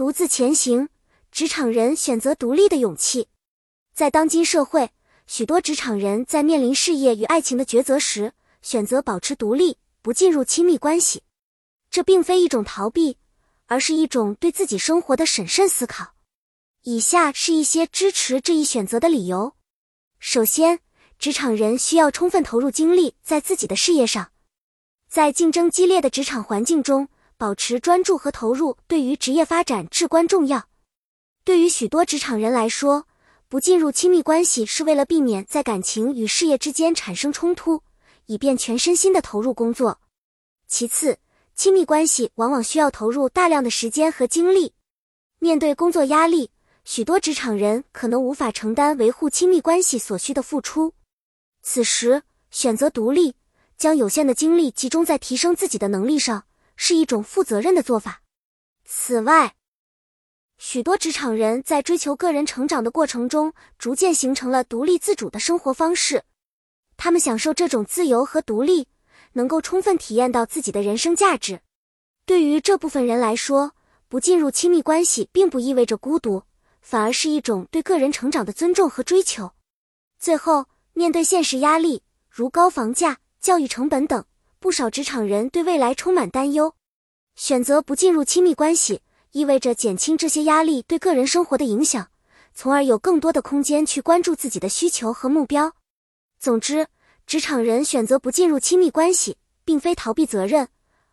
独自前行，职场人选择独立的勇气。在当今社会，许多职场人在面临事业与爱情的抉择时，选择保持独立，不进入亲密关系。这并非一种逃避，而是一种对自己生活的审慎思考。以下是一些支持这一选择的理由：首先，职场人需要充分投入精力在自己的事业上。在竞争激烈的职场环境中，保持专注和投入对于职业发展至关重要。对于许多职场人来说，不进入亲密关系是为了避免在感情与事业之间产生冲突，以便全身心的投入工作。其次，亲密关系往往需要投入大量的时间和精力。面对工作压力，许多职场人可能无法承担维护亲密关系所需的付出。此时，选择独立。将有限的精力集中在提升自己的能力上，是一种负责任的做法。此外，许多职场人在追求个人成长的过程中，逐渐形成了独立自主的生活方式。他们享受这种自由和独立，能够充分体验到自己的人生价值。对于这部分人来说，不进入亲密关系并不意味着孤独，反而是一种对个人成长的尊重和追求。最后，面对现实压力，如高房价。教育成本等，不少职场人对未来充满担忧。选择不进入亲密关系，意味着减轻这些压力对个人生活的影响，从而有更多的空间去关注自己的需求和目标。总之，职场人选择不进入亲密关系，并非逃避责任，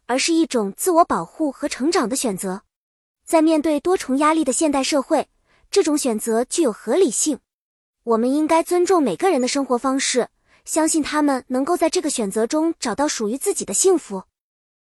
而是一种自我保护和成长的选择。在面对多重压力的现代社会，这种选择具有合理性。我们应该尊重每个人的生活方式。相信他们能够在这个选择中找到属于自己的幸福。